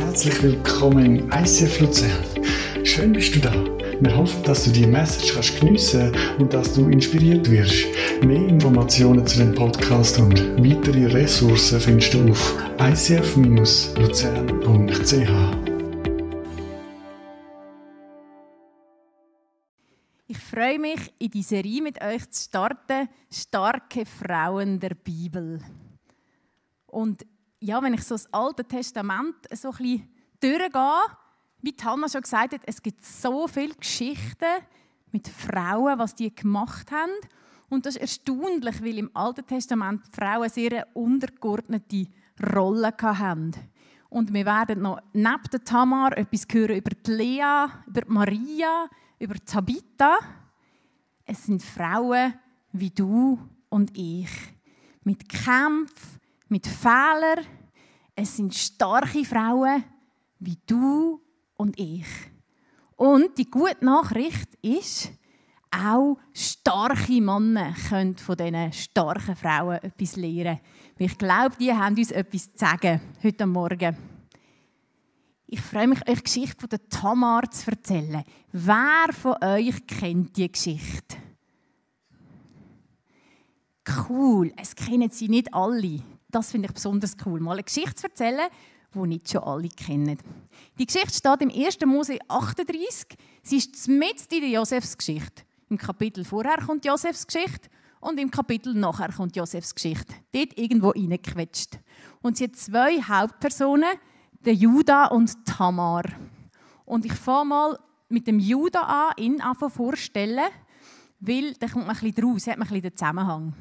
Herzlich willkommen im ICF Luzern. Schön bist du da. Wir hoffen, dass du die Message kannst geniessen und dass du inspiriert wirst. Mehr Informationen zu dem Podcast und weitere Ressourcen findest du auf icf-luzern.ch. Ich freue mich, in die Serie mit euch zu starten, starke Frauen der Bibel. Und ja, wenn ich so das Alte Testament so ein bisschen durchgehe, wie Hannah schon gesagt hat, es gibt so viele Geschichten mit Frauen, was die gemacht haben. Und das ist erstaunlich, weil im Alten Testament Frauen sehr eine untergeordnete Rolle hatten. Und wir werden noch neben der Tamar etwas hören über die Lea, über die Maria, über die Tabitha. Es sind Frauen wie du und ich. Mit Kämpfen, mit Fehlern. Es sind starke Frauen wie du und ich. Und die gute Nachricht ist, auch starke Männer können von diesen starken Frauen etwas lernen. Ich glaube, die haben uns etwas zu sagen heute Morgen. Ich freue mich, euch die Geschichte von der Tamar zu erzählen. Wer von euch kennt die Geschichte? Cool, es kennen sie nicht alle. Das finde ich besonders cool. Mal eine Geschichte zu erzählen, die nicht schon alle kennen. Die Geschichte steht im 1. Mose 38. Sie ist mitten in der Josefsgeschichte. Im Kapitel vorher kommt Josefs Geschichte und im Kapitel nachher kommt Josefs Geschichte. Dort irgendwo reingequetscht. Und sie hat zwei Hauptpersonen, der Juda und Tamar. Und ich fange mal mit dem Juda an, ihn vorstellen, weil da kommt man ein bisschen draus, hat man ein bisschen den Zusammenhang.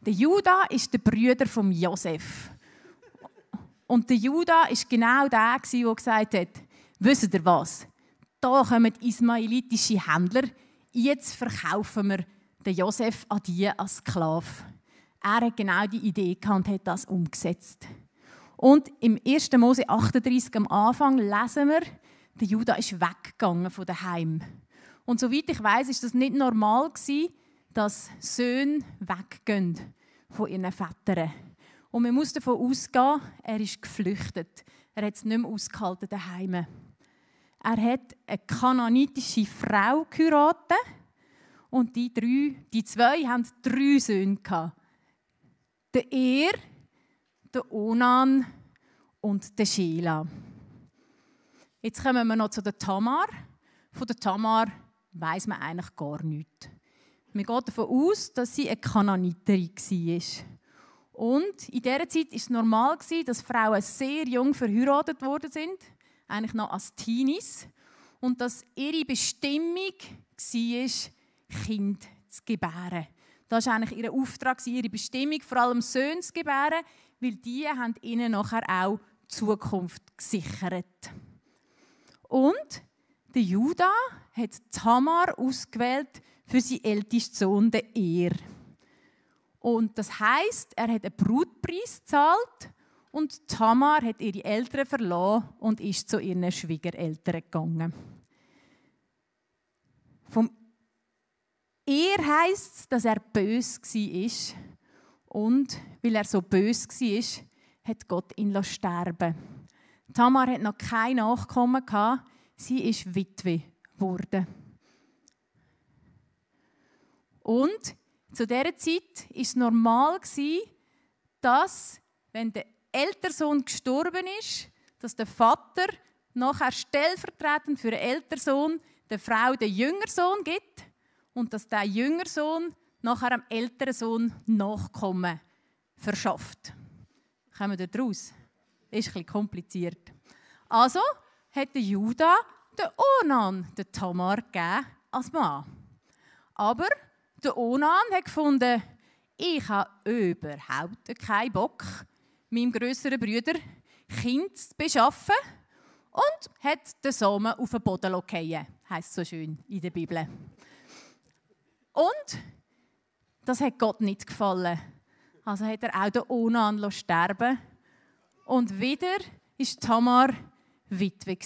Der Juda ist der Brüder von Josef. Und der Juda ist genau der, der gesagt hat: Wisst ihr was? Da kommen ismailitische Händler. Jetzt verkaufen wir den Josef an die als Sklave. Er hat genau die Idee gehabt und hat das umgesetzt. Und im 1. Mose 38 am Anfang lesen wir, der Juda ist weggegangen von daheim. Und soweit ich weiß, ist das nicht normal gewesen, dass Söhne weggehen von ihren Vätern. Und man muss davon ausgehen, er ist geflüchtet. Er hat es nicht mehr ausgehalten daheim. Er hat eine kananitische Frau geheiratet und die, drei, die zwei haben drei Söhne. Der Er, der Onan und der Sheila. Jetzt kommen wir noch zu der Tamar. Von der Tamar weiß man eigentlich gar nichts. Man geht davon aus, dass sie eine Kananiterin war. Und in dieser Zeit war es normal, dass Frauen sehr jung verheiratet worden sind, eigentlich noch als Teenies. Und dass ihre Bestimmung war, Kind zu gebären. Das war eigentlich ihr Auftrag, ihre Bestimmung, vor allem Söhne zu gebären, weil die haben ihnen nachher auch Zukunft gesichert. Und der Juda hat Tamar ausgewählt für seinen ältesten Sohn, den Er. Und das heißt, er hat einen Brutpreis gezahlt und Tamar hat ihre Eltern verloren und ist zu ihren Schwiegereltern gegangen. Vom Er heißt es, dass er bös war. Und weil er so bös war, hat Gott ihn sterben Tamar hat noch kein Nachkommen Sie ist Witwe geworden. Und zu dieser Zeit war es normal, dass, wenn der ältere Sohn gestorben ist, dass der Vater nachher stellvertretend für den älteren Sohn der Frau den jüngeren Sohn gibt und dass der jüngere Sohn nachher dem älteren Sohn Nachkommen verschafft. Kommen wir daraus? Das ist bisschen kompliziert. Also hat der Judah den Onan, den Tamar, gegeben als Mann. Aber der Onan hat gefunden, ich habe überhaupt keinen Bock, meinem größeren Bruder Kind zu beschaffen und hat den Samen auf den Boden fallen, heisst so schön in der Bibel. Und das hat Gott nicht gefallen. Also hat er auch den Onan sterben und wieder ist Tamar Witwe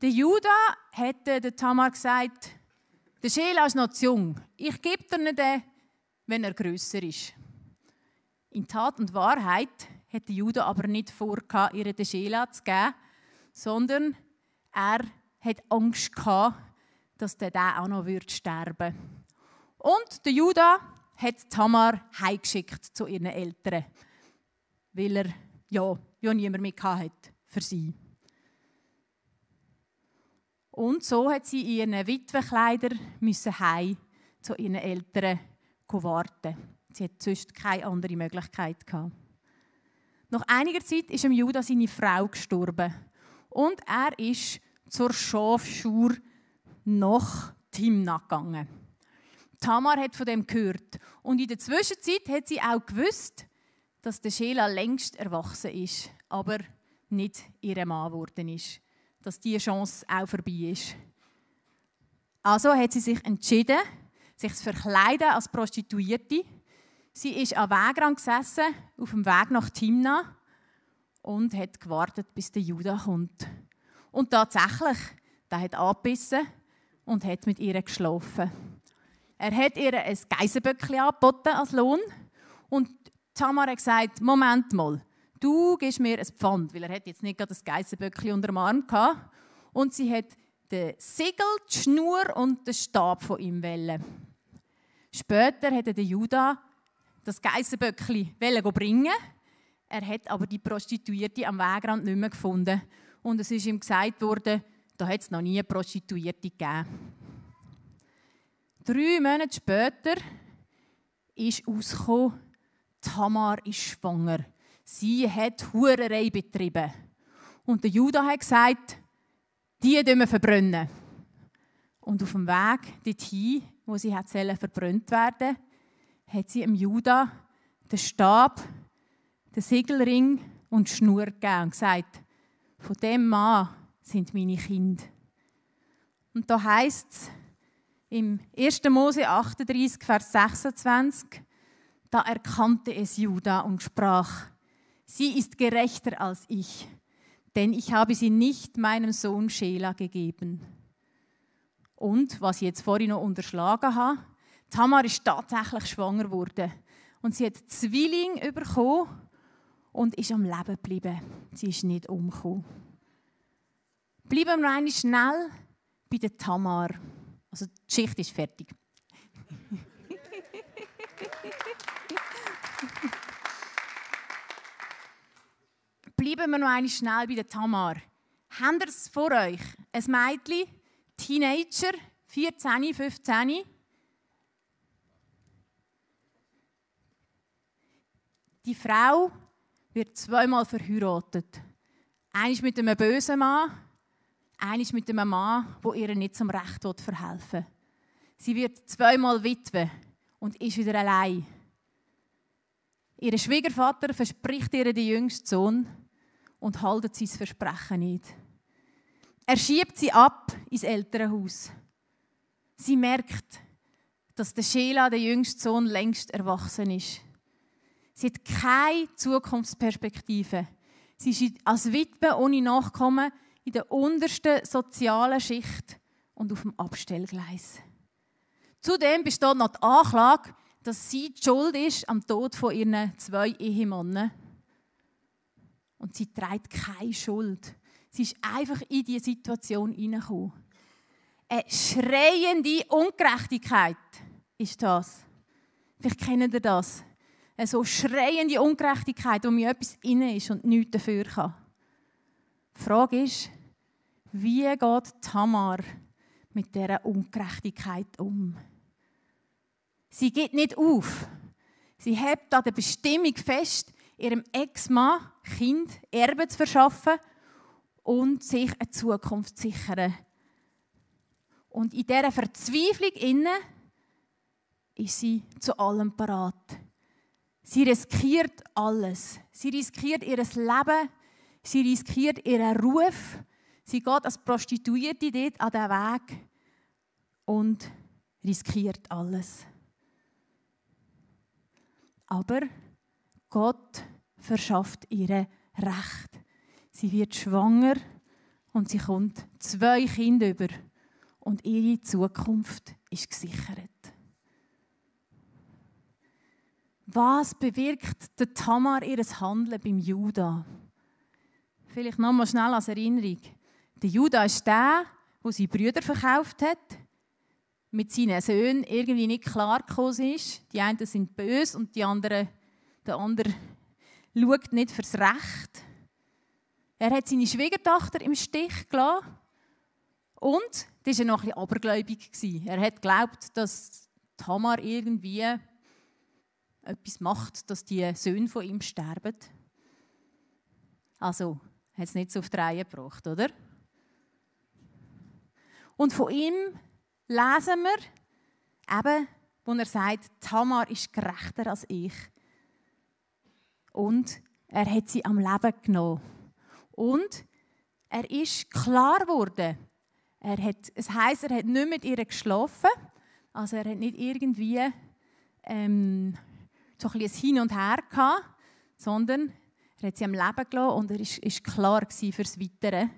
Der Judah hätte der Tamar gesagt, der Schela ist noch zu jung. Ich gebe dir nicht den, wenn er grösser ist. In Tat und Wahrheit hat Judah aber nicht vor, ihr den Schela zu geben, sondern er hat Angst gehabt, dass der auch noch sterben würde. Und der Judah hat Tamar heimgeschickt zu ihren Eltern, weil er ja, ja niemand mehr hatte für sie. Und so hat sie in ihren Witwenkleider müssen heim zu ihren Eltern warten. Sie hat sonst keine andere Möglichkeit gehabt. Nach einiger Zeit ist ihm Judah seine Frau gestorben und er ist zur Schafschur nach Timna gegangen. Tamar hat von dem gehört und in der Zwischenzeit hat sie auch gewusst, dass der Schela längst erwachsen ist, aber nicht ihr Mann geworden ist, dass diese Chance auch vorbei ist. Also hat sie sich entschieden, sich zu verkleiden als Prostituierte. Sie ist am Wegrand gesessen, auf dem Weg nach Timna und hat gewartet, bis der Judah kommt. Und tatsächlich, der hat angebissen und hat mit ihr geschlafen. Er hat ihr ein Geisenböckchen angeboten als Lohn und Tamar hat gesagt, Moment mal, du gibst mir ein Pfand, weil er hat jetzt nicht gerade das Geisenböckchen unter dem Arm gehabt. Und sie hat den Segel, die Schnur und den Stab von ihm wollen. Später hätte der Judah das Geisenböckchen bringen. Er hat aber die Prostituierte am Wegrand nicht mehr gefunden. Und es ist ihm gesagt worden, da hat es noch nie eine Prostituierte gegeben. Drei Monate später ist ausgekommen, Tamar ist schwanger. Sie hat Hurerei betrieben. Und der Judah hat gesagt, die wir verbrennen. Und auf dem Weg dorthin wo sie hat verbrannt werden, hat sie dem Juda den Stab, den Siegelring und die Schnur gegeben und gesagt, von dem Mann sind meine Kinder. Und da heißt es im 1. Mose 38, Vers 26, da erkannte es Juda und sprach, sie ist gerechter als ich, denn ich habe sie nicht meinem Sohn Schela gegeben. Und, was ich jetzt vorhin noch unterschlagen habe, Tamar ist tatsächlich schwanger geworden. Und sie hat Zwilling bekommen und ist am Leben geblieben. Sie ist nicht umgekommen. Bleiben wir einmal schnell bei der Tamar. Also die Geschichte ist fertig. Bleiben wir noch einmal schnell bei der Tamar. Habt ihr es vor euch? Ein Mädchen, Teenager, 14, 15. Die Frau wird zweimal verheiratet. Eines mit einem bösen Mann, eines mit einem Mann, der ihr nicht zum Recht verhelfen will. Sie wird zweimal Witwe und ist wieder allein. Ihr Schwiegervater verspricht ihr den jüngsten Sohn und haltet sein Versprechen nicht. Er schiebt sie ab ins Elternhaus. Sie merkt, dass der Sheila, der jüngste Sohn, längst erwachsen ist. Sie hat keine Zukunftsperspektive. Sie ist als Witwe ohne Nachkommen in der untersten sozialen Schicht und auf dem Abstellgleis. Zudem besteht noch die Anklage, dass sie die Schuld ist am Tod von ihren zwei Ehemännern. Und sie trägt keine Schuld. Sie ist einfach in diese Situation hineingekommen. Eine schreiende Ungerechtigkeit ist das. Vielleicht kennt ihr das. Eine so schreiende Ungerechtigkeit, wo mir etwas inne ist und nichts dafür kann. Die Frage ist, wie geht Tamar mit dieser Ungerechtigkeit um? Sie geht nicht auf. Sie hebt an der Bestimmung fest, ihrem Ex-Mann Kind Erbe zu verschaffen und sich eine Zukunft sichern. Und in dieser Verzweiflung inne ist sie zu allem parat. Sie riskiert alles. Sie riskiert ihr Leben, sie riskiert ihren Ruf. Sie geht als Prostituierte dort an den Weg und riskiert alles. Aber Gott verschafft ihr Recht. Sie wird schwanger und sie kommt zwei Kinder über und ihre Zukunft ist gesichert. Was bewirkt der Tamar ihres Handeln beim Judah? Vielleicht nochmal schnell als Erinnerung. Der Judah ist der, der seine Brüder verkauft hat, mit seinen Söhnen irgendwie nicht klar ist. Die einen sind böse und die anderen, der andere schaut nicht fürs Recht. Er hat seine Schwiegertochter im Stich gelassen. Und das war noch ein bisschen abergläubig. Er hat geglaubt, dass Tamar irgendwie etwas macht, dass die Söhne von ihm sterben. Also, hat es nicht so auf die Reihe gebracht, oder? Und von ihm lesen wir eben, wo er sagt, Tamar ist gerechter als ich. Und er hat sie am Leben genommen. Und er ist klar geworden. Er hat, es heisst, er hat nicht mit ihr geschlafen. Also er hat nicht irgendwie ähm, so ein, ein Hin und Her gehabt, sondern er hat sie am Leben gelassen und er ist, ist klar für das Weitere.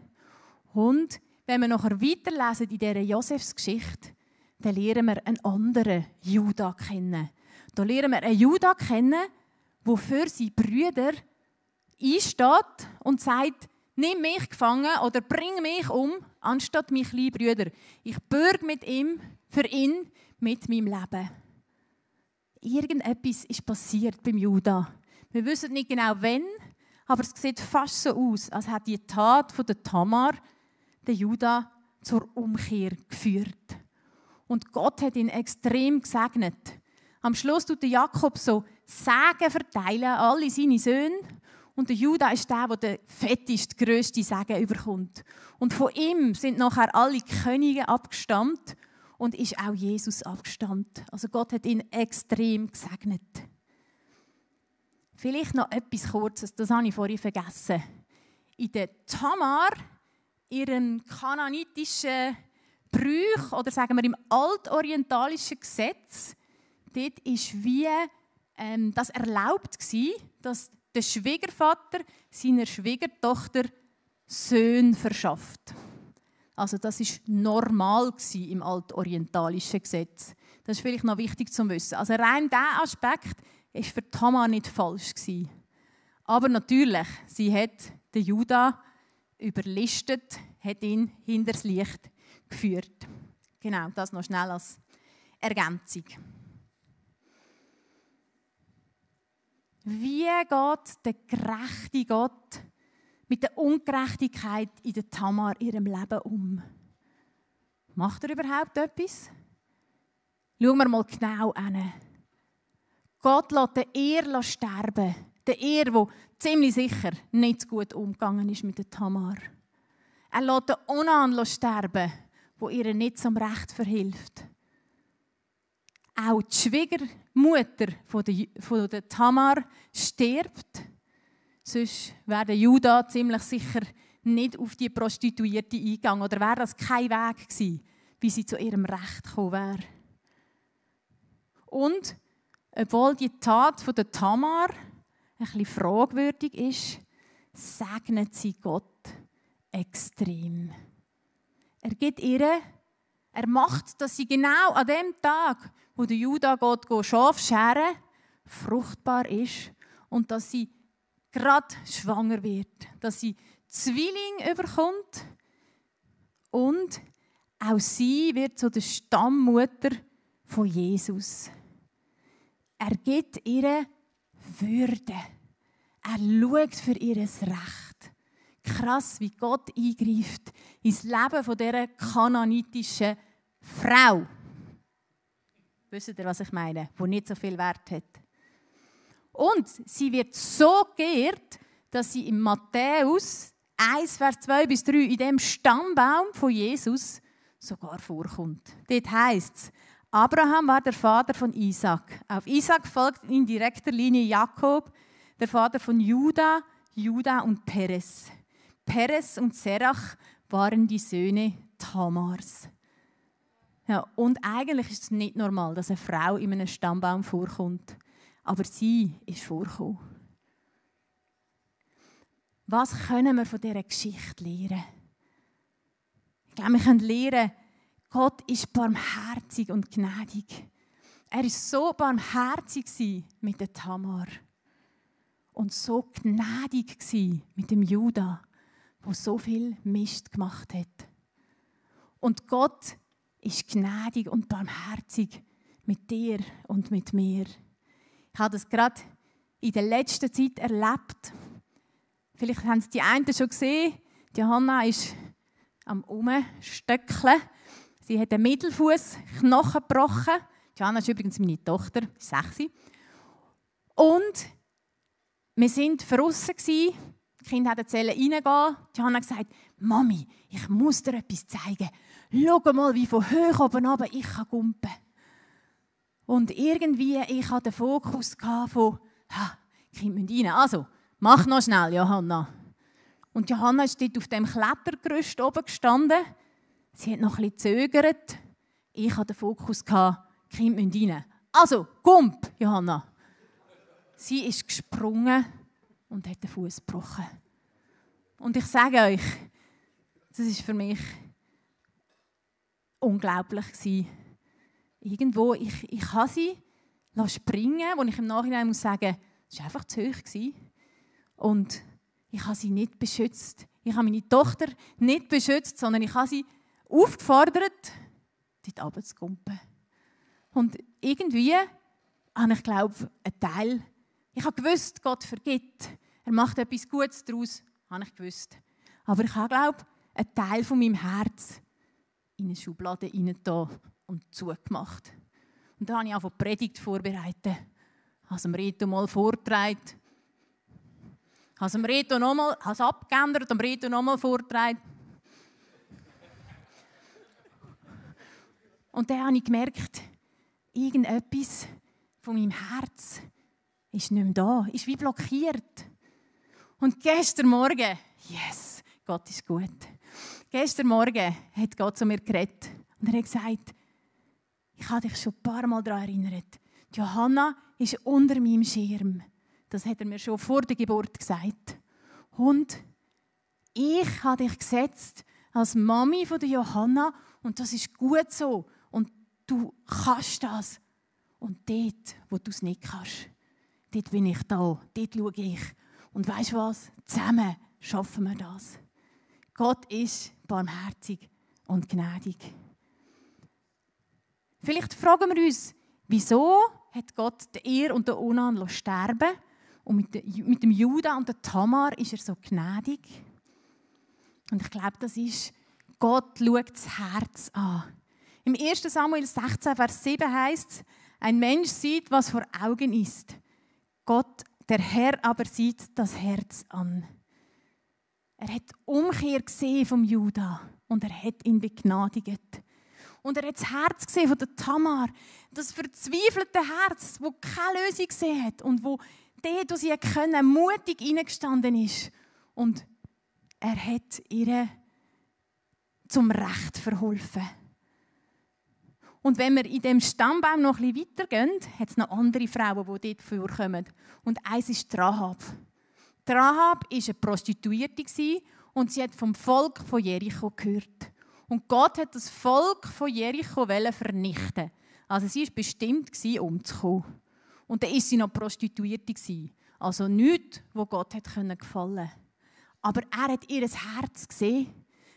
Und wenn wir nachher weiterlesen in dieser Josefsgeschichte, dann lernen wir einen anderen Judah kennen. Da lernen wir einen Judah kennen, der für seine Brüder einsteht und sagt, nimm mich gefangen oder bring mich um, anstatt mich kleine Brüder. Ich bürge mit ihm, für ihn, mit meinem Leben. Irgendetwas ist passiert beim Judah. Wir wissen nicht genau wann, aber es sieht fast so aus, als hätte die Tat von der Tamar den Judah zur Umkehr geführt. Und Gott hat ihn extrem gesegnet. Am Schluss tut der Jakob so Segen verteilen, alle seine Söhne. Und der Judah ist der, der den fetteste, grösste Segen überkommt. Und von ihm sind nachher alle Könige abgestammt und ist auch Jesus abgestammt. Also Gott hat ihn extrem gesegnet. Vielleicht noch etwas Kurzes, das habe ich vorhin vergessen. In der Tamar, ihrem kananitischen Brüch oder sagen wir im altorientalischen Gesetz, dort ist wie ähm, das erlaubt gewesen, dass der Schwiegervater seiner Schwiegertochter Söhne verschafft. Also das ist normal im altorientalischen Gesetz. Das ist vielleicht noch wichtig zu wissen. Also rein dieser Aspekt ist für Tamar nicht falsch gewesen. Aber natürlich, sie hat den Juda überlistet, hat ihn hinters Licht geführt. Genau, das noch schnell als Ergänzung. Wie geht der gerechte Gott mit der Ungerechtigkeit in der Tamar ihrem Leben um? Macht er überhaupt etwas? Schauen wir mal genau an. Gott lässt den Ehr sterben. Der Ehr, der ziemlich sicher nicht gut umgegangen ist mit der Tamar. Er lässt den Onan sterben, wo ihr nicht zum Recht verhilft. Auch die Schwiegermutter von der, von der Tamar stirbt. Sonst wäre der Judah ziemlich sicher nicht auf die Prostituierte eingegangen. Oder wäre das kein Weg gewesen, wie sie zu ihrem Recht gekommen wäre. Und obwohl die Tat von der Tamar ein bisschen fragwürdig ist, segnet sie Gott extrem. Er gibt ihr, er macht, dass sie genau an dem Tag, wo der Judah geht, Schaf scheren, fruchtbar ist und dass sie gerade schwanger wird, dass sie Zwilling überkommt und auch sie wird zu der Stammmutter von Jesus. Er gibt ihr Würde. Er schaut für ihr Recht. Krass, wie Gott eingreift ins Leben dieser kananitischen Frau. Wisst ihr, was ich meine? Die nicht so viel Wert hat. Und sie wird so geehrt, dass sie in Matthäus 1, Vers 2 bis 3 in dem Stammbaum von Jesus sogar vorkommt. Dort heißt es, Abraham war der Vater von Isaac. Auf Isaac folgt in direkter Linie Jakob, der Vater von Juda, Juda und Perez. Perez und Serach waren die Söhne Tamars. Ja, und eigentlich ist es nicht normal, dass eine Frau in einem Stammbaum vorkommt. Aber sie ist vorgekommen. Was können wir von dieser Geschichte lernen? Ich glaube, wir können lernen, Gott ist barmherzig und gnädig. er war so barmherzig mit der Tamar und so gnädig mit dem Judah, wo so viel Mist gemacht hat. Und Gott ist gnädig und barmherzig mit dir und mit mir. Ich habe das gerade in der letzten Zeit erlebt. Vielleicht haben es die einen schon gesehen. Johanna ist am Umstöckeln. Sie hat den Mittelfuß Knochen gebrochen. Johanna ist übrigens meine Tochter, sechs. Und wir waren draussen. Die Kinder wollten reingehen. Johanna hat gesagt, Mami, ich muss dir etwas zeigen. Schau mal, wie von hoch oben runter ich gumpen kann. Und irgendwie, ich hatte den Fokus von, ha, Kind müssen rein. Also, mach noch schnell, Johanna. Und Johanna ist dort auf dem Klettergerüst oben gestanden. Sie hat noch ein bisschen gezögert. Ich hatte den Fokus, Kind müssen rein. Also, Gump, Johanna. Sie ist gesprungen und hat den Fuß gebrochen. Und ich sage euch, das ist für mich unglaublich gewesen. Irgendwo, ich, ich habe sie springen, wo ich im Nachhinein muss sagen, es war einfach zu hoch gewesen. Und ich habe sie nicht beschützt. Ich habe meine Tochter nicht beschützt, sondern ich habe sie aufgefordert, dort runterzukumpen. Und irgendwie habe ich, glaube einen Teil, ich habe gewusst, Gott vergibt. Er macht etwas Gutes daraus, habe ich gewusst. Aber ich habe, glaube einen Teil von meinem Herz in eine Schublade hineingetan und zugemacht. Und da habe ich auch die Predigt vorbereitet. Ich habe es Reto mal vorgetragen. Ich habe es Reto nochmal, habe es abgeändert, dem Reto nochmal vorgetragen. Und dann habe ich gemerkt, irgendetwas von meinem Herz ist nicht mehr da, ist wie blockiert. Und gestern Morgen, yes, Gott ist gut. Gestern Morgen hat Gott zu mir geredet und er hat gesagt, ich habe dich schon ein paar Mal daran erinnert. Johanna ist unter meinem Schirm. Das hat er mir schon vor der Geburt gesagt. Und ich habe dich gesetzt als Mami von der Johanna und das ist gut so. Und du kannst das. Und dort, wo du es nicht kannst, dort bin ich da, dort schaue ich. Und weißt du was? Zusammen schaffen wir das. Gott ist barmherzig und gnädig. Vielleicht fragen wir uns, wieso hat Gott den Er und den Onan sterben und mit dem Judah und der Tamar ist er so gnädig? Und ich glaube, das ist, Gott schaut das Herz an. Im 1. Samuel 16, Vers 7 heißt es, ein Mensch sieht, was vor Augen ist. Gott, der Herr aber sieht das Herz an. Er hat Umkehr gesehen vom Judah und er hat ihn begnadigt. Und er hat das Herz gesehen von der Tamar, das verzweifelte Herz, wo keine Lösung gesehen hat und wo dort, wo sie können, mutig hineingestanden ist. Und er hat ihr zum Recht verholfen. Und wenn wir in dem Stammbaum noch ein bisschen weitergehen, hat es noch andere Frauen, die dort vorkommen. Und eins ist Rahab. Rahab war eine Prostituierte und sie hat vom Volk von Jericho gehört. Und Gott hat das Volk von Jericho vernichten. Also sie war bestimmt, umzukommen. Und dann war sie noch Prostituierte. Also nichts, wo Gott gefallen konnte. Aber er hat ihr Herz gesehen.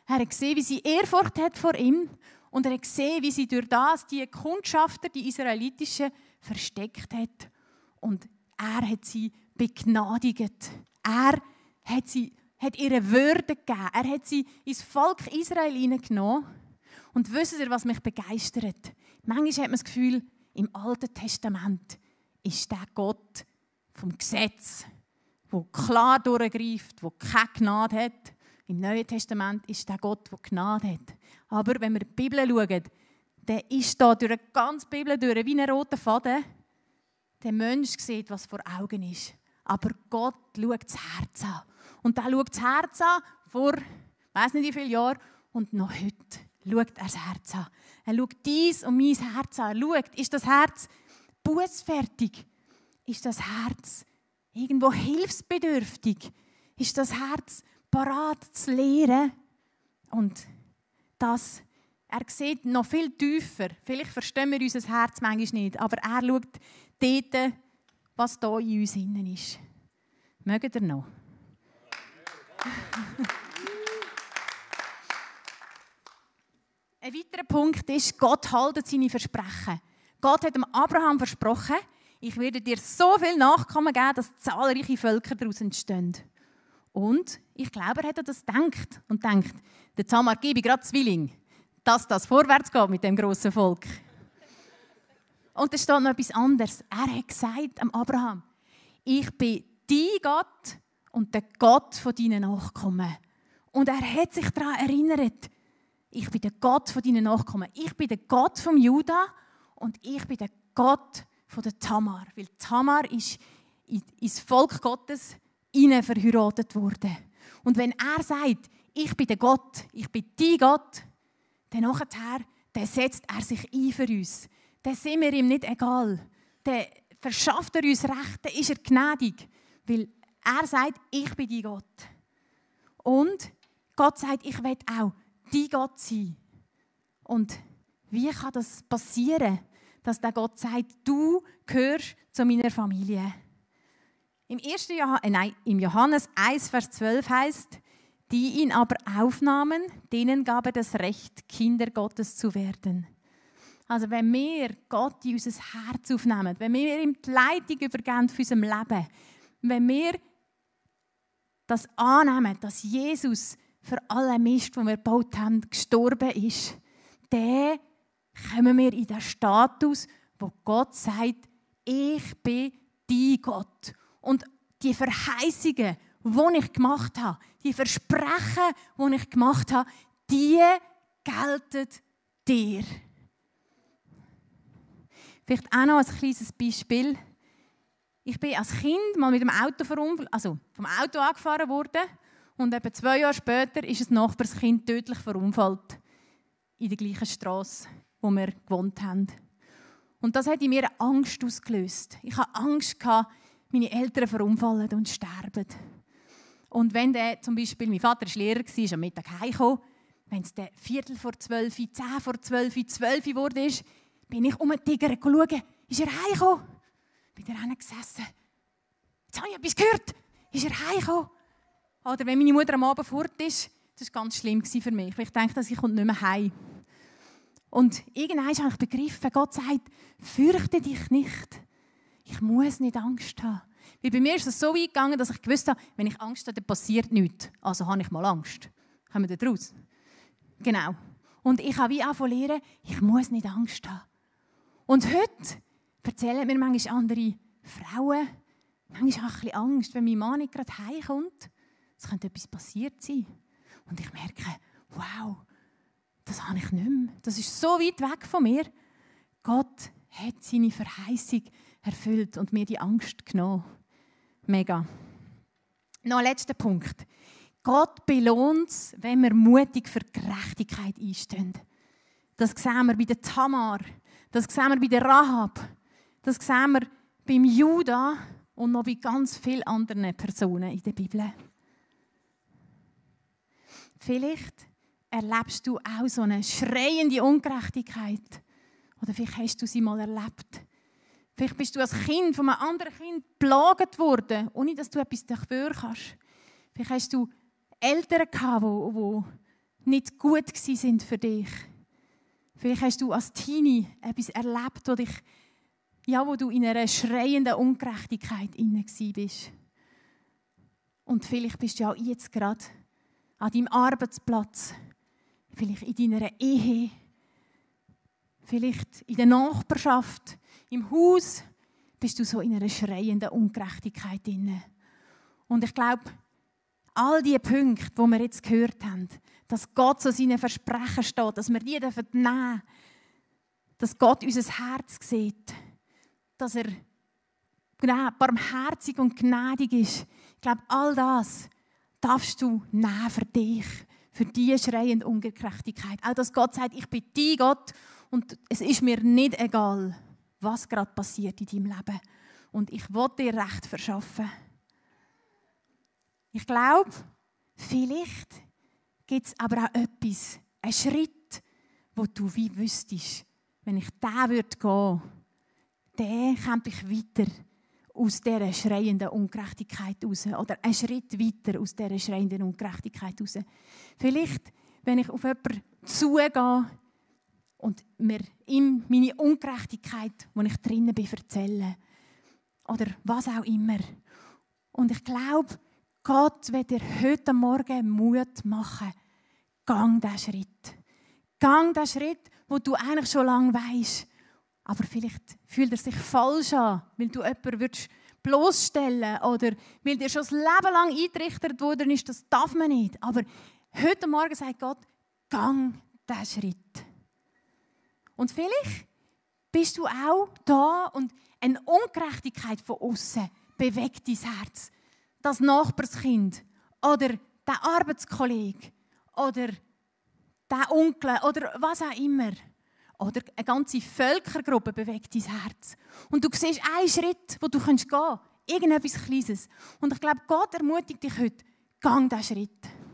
Er hat gesehen, wie sie Ehrfurcht hat vor ihm. Und er hat gesehen, wie sie durch das die Kundschafter, die israelitischen, versteckt hat. Und er hat sie begnadigt. Er hat, sie, hat ihre Würde gegeben. Er hat sie ins Volk Israel hineingenommen. Und wisst ihr, was mich begeistert? Manchmal hat man das Gefühl, im Alten Testament ist der Gott vom Gesetz, wo klar durchgreift, wo keine Gnade hat. Im Neuen Testament ist der Gott, der Gnade hat. Aber wenn wir die Bibel schauen, der ist da durch die ganze Bibel durch, wie ein roter Faden. Der Mensch sieht, was vor Augen ist. Aber Gott schaut das Herz an. Und er schaut das Herz an vor, ich weiß nicht wie viele Jahren, und noch heute schaut er das Herz an. Er schaut dies und mein Herz an. Er schaut, ist das Herz bußfertig? Ist das Herz irgendwo hilfsbedürftig? Ist das Herz parat zu lehren? Und das Er sieht noch viel tiefer. Vielleicht verstehen wir unser Herz manchmal nicht, aber er schaut dort, was da in uns innen ist. Mögt ihr noch? Ein weiterer Punkt ist, Gott haltet seine Versprechen. Gott hat dem Abraham versprochen, ich werde dir so viel Nachkommen geben, dass zahlreiche Völker daraus entstehen. Und ich glaube, er hat das gedacht und denkt, der Tamar gebe gerade Zwilling, dass das vorwärts geht mit dem großen Volk. Und da steht noch etwas anderes. Er hat gesagt am Abraham, ich bin dein Gott und der Gott von deinen Nachkommen. Und er hat sich daran erinnert, ich bin der Gott von deinen Nachkommen. Ich bin der Gott vom Juda und ich bin der Gott von der Tamar. Weil Tamar ist ins Volk Gottes ihnen verheiratet worden. Und wenn er sagt, ich bin der Gott, ich bin dein Gott, dann nachher, dann setzt er sich ein für uns. Dann sind wir ihm nicht egal. Dann verschafft er uns Recht, dann ist er gnädig. Weil er sagt, ich bin dein Gott. Und Gott sagt, ich will auch dein Gott sein. Und wie kann das passieren, dass der Gott sagt, du gehörst zu meiner Familie? Im, 1. Johann äh, nein, im Johannes 1, Vers 12 heißt, die ihn aber aufnahmen, denen gab er das Recht, Kinder Gottes zu werden. Also wenn wir Gott in unser Herz aufnehmen, wenn wir ihm die Leitung übergeben für unser Leben, wenn wir das annehmen, dass Jesus für alle Mist, den wir gebaut haben, gestorben ist, dann kommen wir in den Status, wo Gott sagt, ich bin dein Gott. Und die Verheißungen, die ich gemacht habe, die Versprechen, die ich gemacht habe, die gelten dir. Vielleicht auch noch ein kleines Beispiel. Ich bin als Kind mal mit dem Auto also vom Auto angefahren worden und etwa zwei Jahre später ist ein Nachbarskind tödlich verunfallt. In der gleichen Straße, wo wir gewohnt haben. Und das hat in mir Angst ausgelöst. Ich hatte Angst, meine Eltern verunfallen und sterben. Und wenn der, zum Beispiel, mein Vater war Lehrer, ist am Mittag heimgekommen, wenn es der Viertel vor zwölf, zehn vor zwölf, zwölf wurde, bin ich um den Tiger schauen, ist er heimgekommen? Bin da gesessen. Jetzt habe ich etwas gehört. Ist er heimgekommen? Oder wenn meine Mutter am Abend fort ist, das war ganz schlimm für mich, weil ich dachte, sie kommt nicht mehr heim. Und irgendwann habe ich begriffen, Gott sagt, fürchte dich nicht. Ich muss nicht Angst haben. Weil bei mir ist es so weit gegangen, dass ich gewusst habe, wenn ich Angst habe, dann passiert nichts. Also habe ich mal Angst. Kommen wir da raus? Genau. Und ich habe wie angefangen lernen, ich muss nicht Angst haben. Und heute erzählen mir manchmal andere Frauen, manchmal habe ich ein bisschen Angst, wenn mein Mann nicht gerade heimkommt es könnte etwas passiert sein. Und ich merke, wow, das habe ich nicht mehr. Das ist so weit weg von mir. Gott hat seine Verheißung erfüllt und mir die Angst genommen. Mega. Noch ein letzter Punkt. Gott belohnt es, wenn wir mutig für Gerechtigkeit einstehen. Das sehen wir bei der Tamar, das sehen wir bei der Rahab, das sehen wir beim Judah und noch bei ganz vielen anderen Personen in der Bibel. Vielleicht erlebst du auch so eine schreiende Ungerechtigkeit. Oder vielleicht hast du sie mal erlebt. Vielleicht bist du als Kind von einem anderen Kind belagert worden, ohne dass du etwas dafür kannst. Vielleicht hast du Eltern gehabt, die, nicht gut sind für dich. Vielleicht hast du als Teenie etwas erlebt, wo, dich, ja, wo du in einer schreienden Ungerechtigkeit inne bist. Und vielleicht bist du ja jetzt gerade an deinem Arbeitsplatz, vielleicht in deiner Ehe, vielleicht in der Nachbarschaft, im Haus, bist du so in einer schreienden Ungerechtigkeit drin. Und ich glaube, all die Punkte, die wir jetzt gehört haben, dass Gott so seine Versprechen steht, dass wir die nehmen dürfen, dass Gott unser Herz sieht, dass er barmherzig und gnädig ist. Ich glaube, all das darfst du nehmen für dich, für diese schreiende Ungerechtigkeit. Auch dass Gott sagt, ich bin dein Gott und es ist mir nicht egal, was gerade passiert in deinem Leben. Und ich will dir Recht verschaffen. Ich glaube, vielleicht gibt es aber auch etwas, einen Schritt, wo du wie wüsstest, wenn ich den würde gehen, dann kämpfe ich weiter aus dieser schreienden Ungerechtigkeit raus. Oder einen Schritt weiter aus dieser schreienden Ungerechtigkeit raus. Vielleicht, wenn ich auf jemanden zugehe und mir ihm meine Ungerechtigkeit, wo ich drinnen bin, erzähle. Oder was auch immer. Und ich glaube, Gott wird dir heute Morgen Mut machen. Gang diesen Schritt. Gang diesen Schritt, wo du eigentlich schon lange weißt. Aber vielleicht fühlt er sich falsch an, weil du jemanden würdest bloßstellen oder weil dir schon das Leben lang eingerichtet worden ist, das darf man nicht. Aber heute Morgen sagt Gott, gang diesen Schritt. Und vielleicht bist du auch da und eine Ungerechtigkeit von außen bewegt dein Herz. Das Nachbarskind oder der Arbeitskollege oder der Onkel oder was auch immer. Oder eine ganze Völkergruppe bewegt dein Herz. Und du siehst einen Schritt, wo du gehen kannst. Irgendetwas Kleines. Und ich glaube, Gott ermutigt dich heute, gang diesen Schritt.